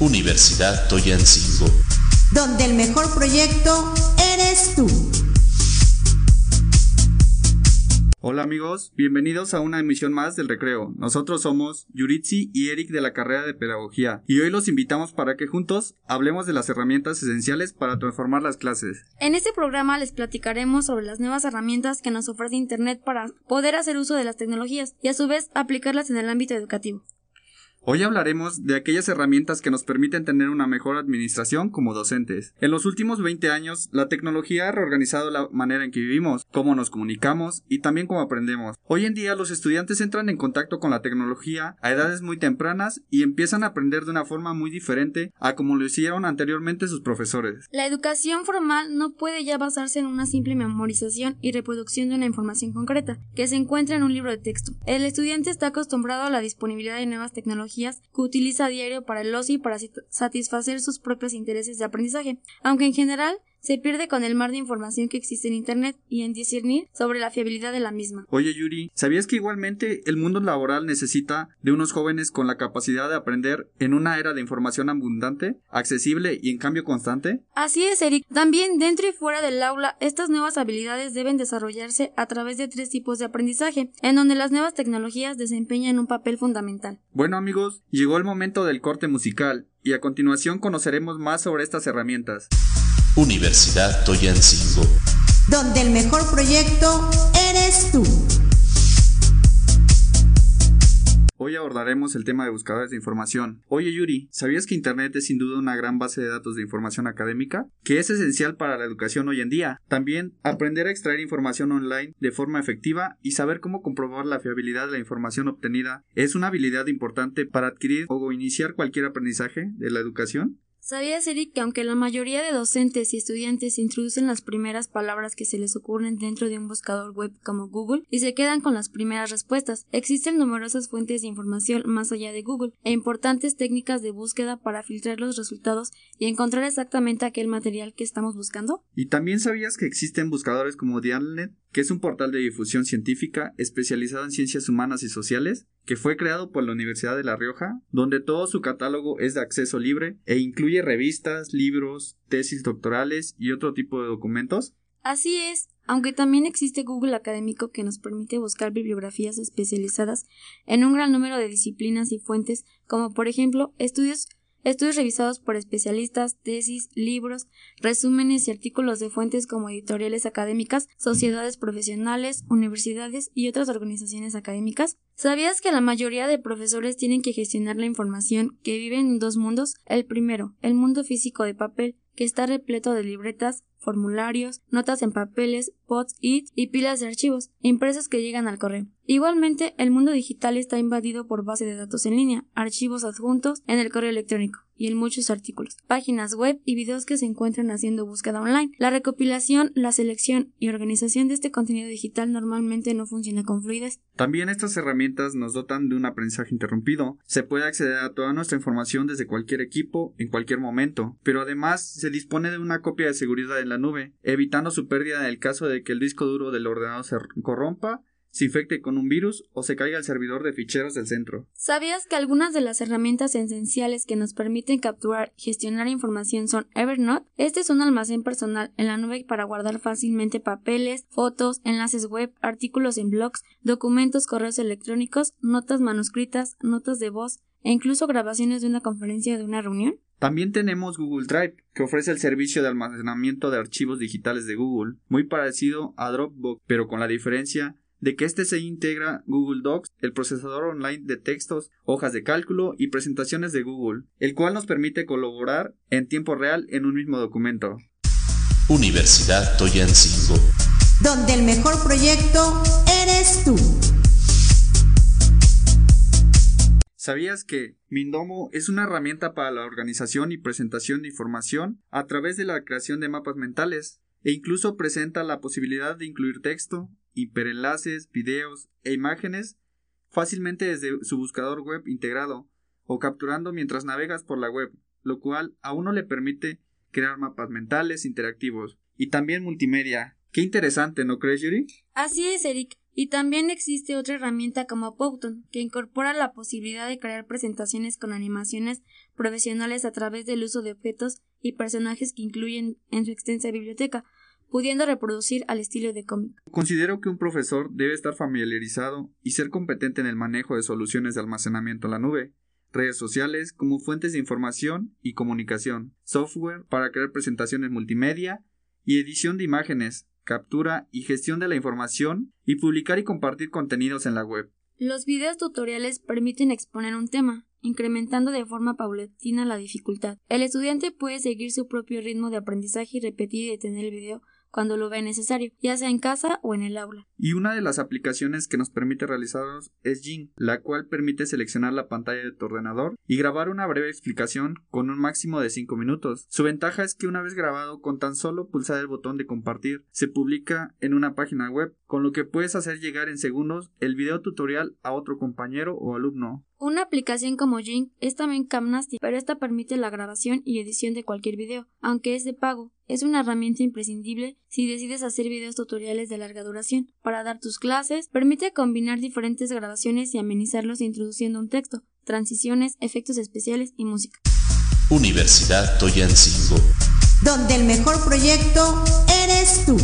Universidad Toyancingo. Donde el mejor proyecto eres tú. Hola amigos, bienvenidos a una emisión más del Recreo. Nosotros somos Yuritsi y Eric de la carrera de Pedagogía y hoy los invitamos para que juntos hablemos de las herramientas esenciales para transformar las clases. En este programa les platicaremos sobre las nuevas herramientas que nos ofrece Internet para poder hacer uso de las tecnologías y a su vez aplicarlas en el ámbito educativo. Hoy hablaremos de aquellas herramientas que nos permiten tener una mejor administración como docentes. En los últimos 20 años, la tecnología ha reorganizado la manera en que vivimos, cómo nos comunicamos y también cómo aprendemos. Hoy en día los estudiantes entran en contacto con la tecnología a edades muy tempranas y empiezan a aprender de una forma muy diferente a como lo hicieron anteriormente sus profesores. La educación formal no puede ya basarse en una simple memorización y reproducción de una información concreta que se encuentra en un libro de texto. El estudiante está acostumbrado a la disponibilidad de nuevas tecnologías que utiliza a diario para el ocio y para satisfacer sus propios intereses de aprendizaje, aunque en general se pierde con el mar de información que existe en Internet y en discernir sobre la fiabilidad de la misma. Oye Yuri, ¿sabías que igualmente el mundo laboral necesita de unos jóvenes con la capacidad de aprender en una era de información abundante, accesible y en cambio constante? Así es, Eric. También dentro y fuera del aula, estas nuevas habilidades deben desarrollarse a través de tres tipos de aprendizaje, en donde las nuevas tecnologías desempeñan un papel fundamental. Bueno amigos, llegó el momento del corte musical y a continuación conoceremos más sobre estas herramientas. Universidad Toyancingo. Donde el mejor proyecto eres tú. Abordaremos el tema de buscadores de información. Oye Yuri, ¿sabías que Internet es sin duda una gran base de datos de información académica? Que es esencial para la educación hoy en día. También aprender a extraer información online de forma efectiva y saber cómo comprobar la fiabilidad de la información obtenida es una habilidad importante para adquirir o iniciar cualquier aprendizaje de la educación. ¿Sabías, Eric, que aunque la mayoría de docentes y estudiantes introducen las primeras palabras que se les ocurren dentro de un buscador web como Google y se quedan con las primeras respuestas, existen numerosas fuentes de información más allá de Google e importantes técnicas de búsqueda para filtrar los resultados y encontrar exactamente aquel material que estamos buscando? ¿Y también sabías que existen buscadores como Dialnet, que es un portal de difusión científica especializado en ciencias humanas y sociales? Que fue creado por la Universidad de La Rioja, donde todo su catálogo es de acceso libre e incluye revistas, libros, tesis doctorales y otro tipo de documentos. Así es, aunque también existe Google Académico que nos permite buscar bibliografías especializadas en un gran número de disciplinas y fuentes, como por ejemplo estudios estudios revisados por especialistas, tesis, libros, resúmenes y artículos de fuentes como editoriales académicas, sociedades profesionales, universidades y otras organizaciones académicas. ¿Sabías que la mayoría de profesores tienen que gestionar la información que viven en dos mundos? El primero, el mundo físico de papel, que está repleto de libretas, formularios, notas en papeles, pods, it y pilas de archivos impresos que llegan al correo. Igualmente, el mundo digital está invadido por base de datos en línea, archivos adjuntos en el correo electrónico y en muchos artículos, páginas web y videos que se encuentran haciendo búsqueda online. La recopilación, la selección y organización de este contenido digital normalmente no funciona con fluidez. También estas herramientas nos dotan de un aprendizaje interrumpido. Se puede acceder a toda nuestra información desde cualquier equipo en cualquier momento, pero además se dispone de una copia de seguridad en la nube, evitando su pérdida en el caso de que el disco duro del ordenador se corrompa se infecte con un virus o se caiga el servidor de ficheros del centro. ¿Sabías que algunas de las herramientas esenciales que nos permiten capturar y gestionar información son Evernote? Este es un almacén personal en la nube para guardar fácilmente papeles, fotos, enlaces web, artículos en blogs, documentos, correos electrónicos, notas manuscritas, notas de voz e incluso grabaciones de una conferencia o de una reunión. También tenemos Google Drive, que ofrece el servicio de almacenamiento de archivos digitales de Google, muy parecido a Dropbox, pero con la diferencia de que este se integra Google Docs, el procesador online de textos, hojas de cálculo y presentaciones de Google, el cual nos permite colaborar en tiempo real en un mismo documento. Universidad Toyancingo. Donde el mejor proyecto eres tú. ¿Sabías que Mindomo es una herramienta para la organización y presentación de información a través de la creación de mapas mentales e incluso presenta la posibilidad de incluir texto, hiperenlaces, videos e imágenes fácilmente desde su buscador web integrado o capturando mientras navegas por la web, lo cual a uno le permite crear mapas mentales interactivos y también multimedia. Qué interesante, ¿no crees, Yuri? Así es, Eric. Y también existe otra herramienta como Powton, que incorpora la posibilidad de crear presentaciones con animaciones profesionales a través del uso de objetos y personajes que incluyen en su extensa biblioteca, pudiendo reproducir al estilo de cómic. Considero que un profesor debe estar familiarizado y ser competente en el manejo de soluciones de almacenamiento en la nube, redes sociales como fuentes de información y comunicación, software para crear presentaciones multimedia y edición de imágenes, captura y gestión de la información y publicar y compartir contenidos en la web. Los videos tutoriales permiten exponer un tema, incrementando de forma paulatina la dificultad. El estudiante puede seguir su propio ritmo de aprendizaje y repetir y detener el video cuando lo ve necesario, ya sea en casa o en el aula. Y una de las aplicaciones que nos permite realizarlos es Jing, la cual permite seleccionar la pantalla de tu ordenador y grabar una breve explicación con un máximo de 5 minutos. Su ventaja es que una vez grabado con tan solo pulsar el botón de compartir, se publica en una página web, con lo que puedes hacer llegar en segundos el video tutorial a otro compañero o alumno. Una aplicación como Jing es también Camnasty, pero esta permite la grabación y edición de cualquier video, aunque es de pago. Es una herramienta imprescindible si decides hacer videos tutoriales de larga duración. Dar tus clases, permite combinar diferentes grabaciones y amenizarlos introduciendo un texto, transiciones, efectos especiales y música. Universidad Toyancingo. Donde el mejor proyecto eres tú.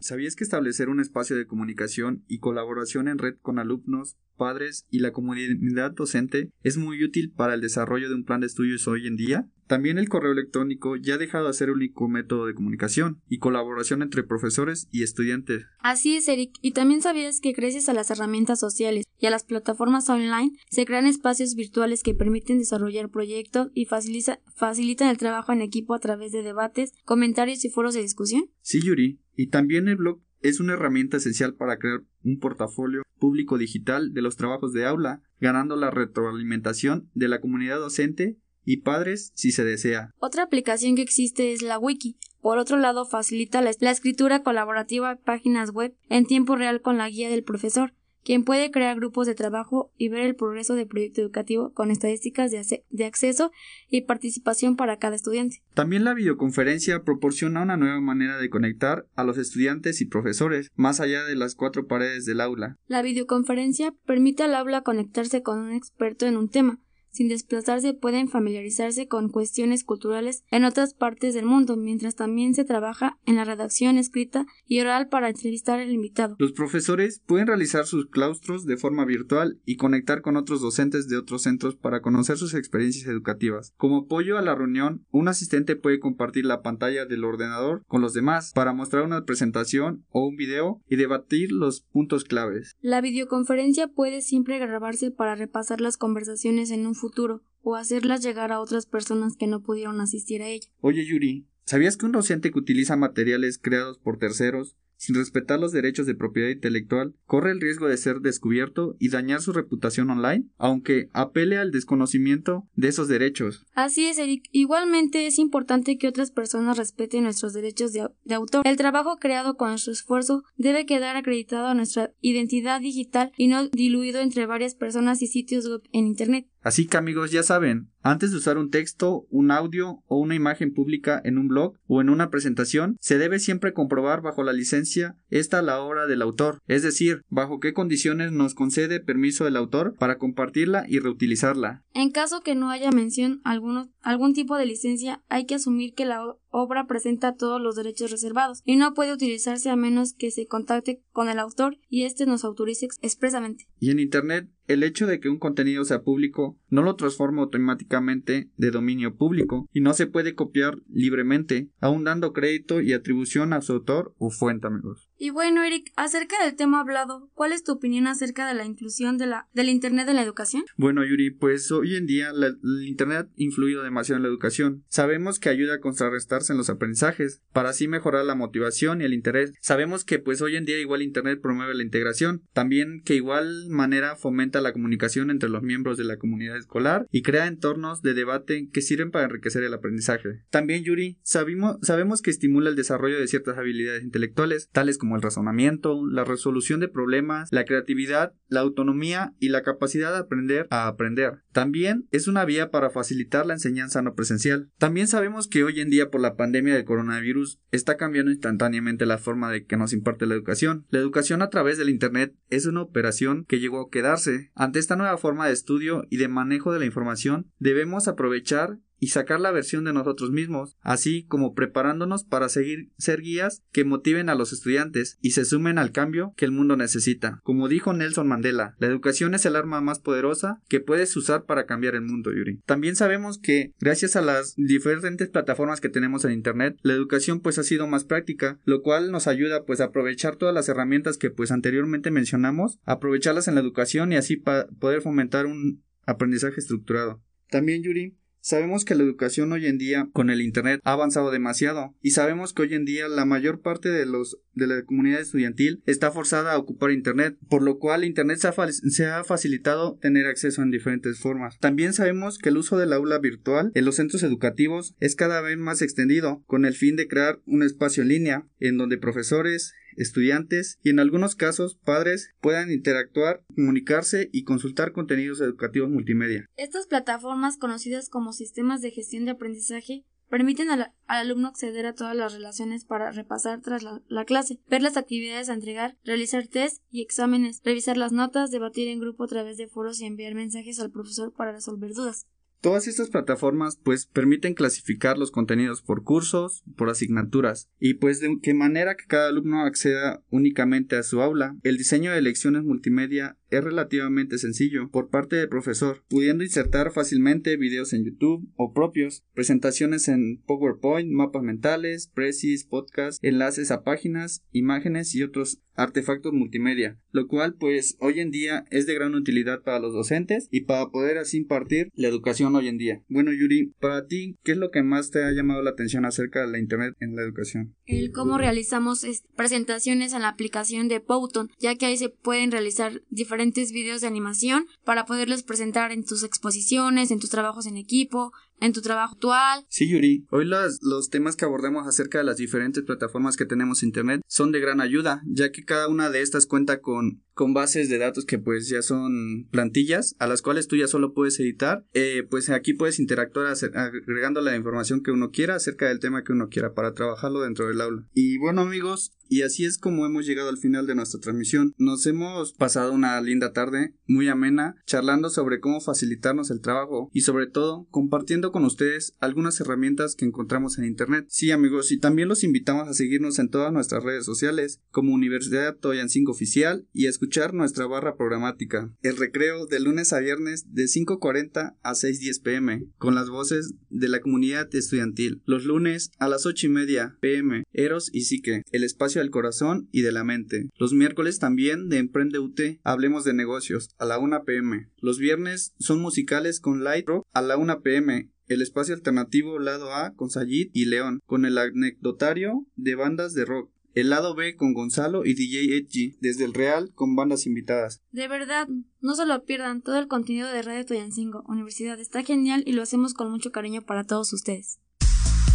¿Sabías que establecer un espacio de comunicación y colaboración en red con alumnos, padres y la comunidad docente es muy útil para el desarrollo de un plan de estudios hoy en día? También el correo electrónico ya ha dejado de ser el único método de comunicación y colaboración entre profesores y estudiantes. Así es, Eric. Y también sabías que gracias a las herramientas sociales y a las plataformas online se crean espacios virtuales que permiten desarrollar proyectos y facilitan el trabajo en equipo a través de debates, comentarios y foros de discusión. Sí, Yuri. Y también el blog es una herramienta esencial para crear un portafolio público digital de los trabajos de aula, ganando la retroalimentación de la comunidad docente y padres si se desea. Otra aplicación que existe es la Wiki. Por otro lado, facilita la, escritura colaborativa de páginas web en tiempo real con la guía del profesor, quien puede crear grupos de trabajo y ver el progreso del proyecto educativo con estadísticas de, de, acceso y participación para cada estudiante. También la videoconferencia proporciona una nueva manera de conectar a los estudiantes y profesores más allá de las cuatro paredes del aula. La videoconferencia permite al aula conectarse con un experto en un tema, sin desplazarse pueden familiarizarse con cuestiones culturales en otras partes del mundo, mientras también se trabaja en la redacción escrita y oral para entrevistar al invitado. Los profesores pueden realizar sus claustros de forma virtual y conectar con otros docentes de otros centros para conocer sus experiencias educativas. Como apoyo a la reunión, un asistente puede compartir la pantalla del ordenador con los demás para mostrar una presentación o un video y debatir los puntos claves. La videoconferencia puede siempre grabarse para repasar las conversaciones en un futuro futuro o hacerlas llegar a otras personas que no pudieron asistir a ella. Oye Yuri, ¿sabías que un docente que utiliza materiales creados por terceros sin respetar los derechos de propiedad intelectual, corre el riesgo de ser descubierto y dañar su reputación online, aunque apele al desconocimiento de esos derechos. Así es, Eric. Igualmente es importante que otras personas respeten nuestros derechos de, autor. El trabajo creado con nuestro esfuerzo debe quedar acreditado a nuestra identidad digital y no diluido entre varias personas y sitios web en Internet. Así que amigos, ya saben, antes de usar un texto, un audio o una imagen pública en un blog o en una presentación, se debe siempre comprobar bajo la licencia esta la obra del autor, es decir, bajo qué condiciones nos concede permiso el autor para compartirla y reutilizarla. En caso que no haya mención alguno, algún tipo de licencia, hay que asumir que la obra presenta todos los derechos reservados y no puede utilizarse a menos que se contacte con el autor y éste nos autorice expresamente. Y en Internet el hecho de que un contenido sea público no lo transforma automáticamente de dominio público y no se puede copiar libremente, aun dando crédito y atribución a su autor o fuente, amigos. Y bueno, Eric, acerca del tema hablado, ¿cuál es tu opinión acerca de la inclusión de la, del Internet en la educación? Bueno, Yuri, pues hoy en día el Internet ha influido demasiado en la educación. Sabemos que ayuda a contrarrestarse en los aprendizajes, para así mejorar la motivación y el interés. Sabemos que pues hoy en día igual Internet promueve la integración, también que igual manera fomenta la comunicación entre los miembros de la comunidad escolar y crea entornos de debate que sirven para enriquecer el aprendizaje. También, Yuri, sabemos, sabemos que estimula el desarrollo de ciertas habilidades intelectuales, tales como como el razonamiento, la resolución de problemas, la creatividad, la autonomía y la capacidad de aprender a aprender. También es una vía para facilitar la enseñanza no presencial. También sabemos que hoy en día por la pandemia del coronavirus está cambiando instantáneamente la forma de que nos imparte la educación. La educación a través del Internet es una operación que llegó a quedarse. Ante esta nueva forma de estudio y de manejo de la información, debemos aprovechar y sacar la versión de nosotros mismos, así como preparándonos para seguir ser guías que motiven a los estudiantes y se sumen al cambio que el mundo necesita. Como dijo Nelson Mandela, la educación es el arma más poderosa que puedes usar para cambiar el mundo, Yuri. También sabemos que gracias a las diferentes plataformas que tenemos en internet, la educación pues ha sido más práctica, lo cual nos ayuda pues a aprovechar todas las herramientas que pues anteriormente mencionamos, aprovecharlas en la educación y así poder fomentar un aprendizaje estructurado. También, Yuri, Sabemos que la educación hoy en día con el Internet ha avanzado demasiado y sabemos que hoy en día la mayor parte de los de la comunidad estudiantil está forzada a ocupar Internet, por lo cual Internet se ha, se ha facilitado tener acceso en diferentes formas. También sabemos que el uso del aula virtual en los centros educativos es cada vez más extendido con el fin de crear un espacio en línea en donde profesores, estudiantes y en algunos casos padres puedan interactuar, comunicarse y consultar contenidos educativos multimedia. Estas plataformas conocidas como sistemas de gestión de aprendizaje permiten al, alumno acceder a todas las relaciones para repasar tras la, la, clase, ver las actividades a entregar, realizar test y exámenes, revisar las notas, debatir en grupo a través de foros y enviar mensajes al profesor para resolver dudas. Todas estas plataformas pues permiten clasificar los contenidos por cursos, por asignaturas y pues de qué manera que cada alumno acceda únicamente a su aula. El diseño de lecciones multimedia es relativamente sencillo por parte del profesor, pudiendo insertar fácilmente videos en YouTube o propios, presentaciones en PowerPoint, mapas mentales, precis, podcasts, enlaces a páginas, imágenes y otros artefactos multimedia, lo cual pues hoy en día es de gran utilidad para los docentes y para poder así impartir la educación hoy en día. Bueno Yuri, para ti, ¿qué es lo que más te ha llamado la atención acerca de la Internet en la educación? El cómo realizamos presentaciones en la aplicación de Powton, ya que ahí se pueden realizar diferentes diferentes videos de animación para poderlos presentar en tus exposiciones, en tus trabajos en equipo, en tu trabajo actual. Sí, Yuri. Hoy los, los temas que abordemos acerca de las diferentes plataformas que tenemos en Internet son de gran ayuda, ya que cada una de estas cuenta con, con bases de datos que pues ya son plantillas a las cuales tú ya solo puedes editar. Eh, pues aquí puedes interactuar agregando la información que uno quiera acerca del tema que uno quiera para trabajarlo dentro del aula. Y bueno amigos, y así es como hemos llegado al final de nuestra transmisión. Nos hemos pasado una linda tarde, muy amena, charlando sobre cómo facilitarnos el trabajo y sobre todo compartiendo con ustedes algunas herramientas que encontramos en Internet. Sí amigos, y también los invitamos a seguirnos en todas nuestras redes sociales como Universidad Toyancingo Oficial y a escuchar nuestra barra programática. El recreo de lunes a viernes de 5.40 a 6.10 pm con las voces de la comunidad estudiantil. Los lunes a las 8 y media pm Eros y Psique, el espacio del corazón y de la mente. Los miércoles también de Emprende UT, hablemos de negocios a la 1 pm. Los viernes son musicales con Light Rock a la 1 pm el espacio alternativo lado A con Sayid y León, con el anecdotario de bandas de rock. El lado B con Gonzalo y DJ Edgy, desde el Real con bandas invitadas. De verdad, no se lo pierdan, todo el contenido de Radio Toyancingo, Universidad, está genial y lo hacemos con mucho cariño para todos ustedes.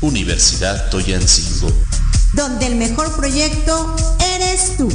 Universidad Toyancingo. Donde el mejor proyecto eres tú.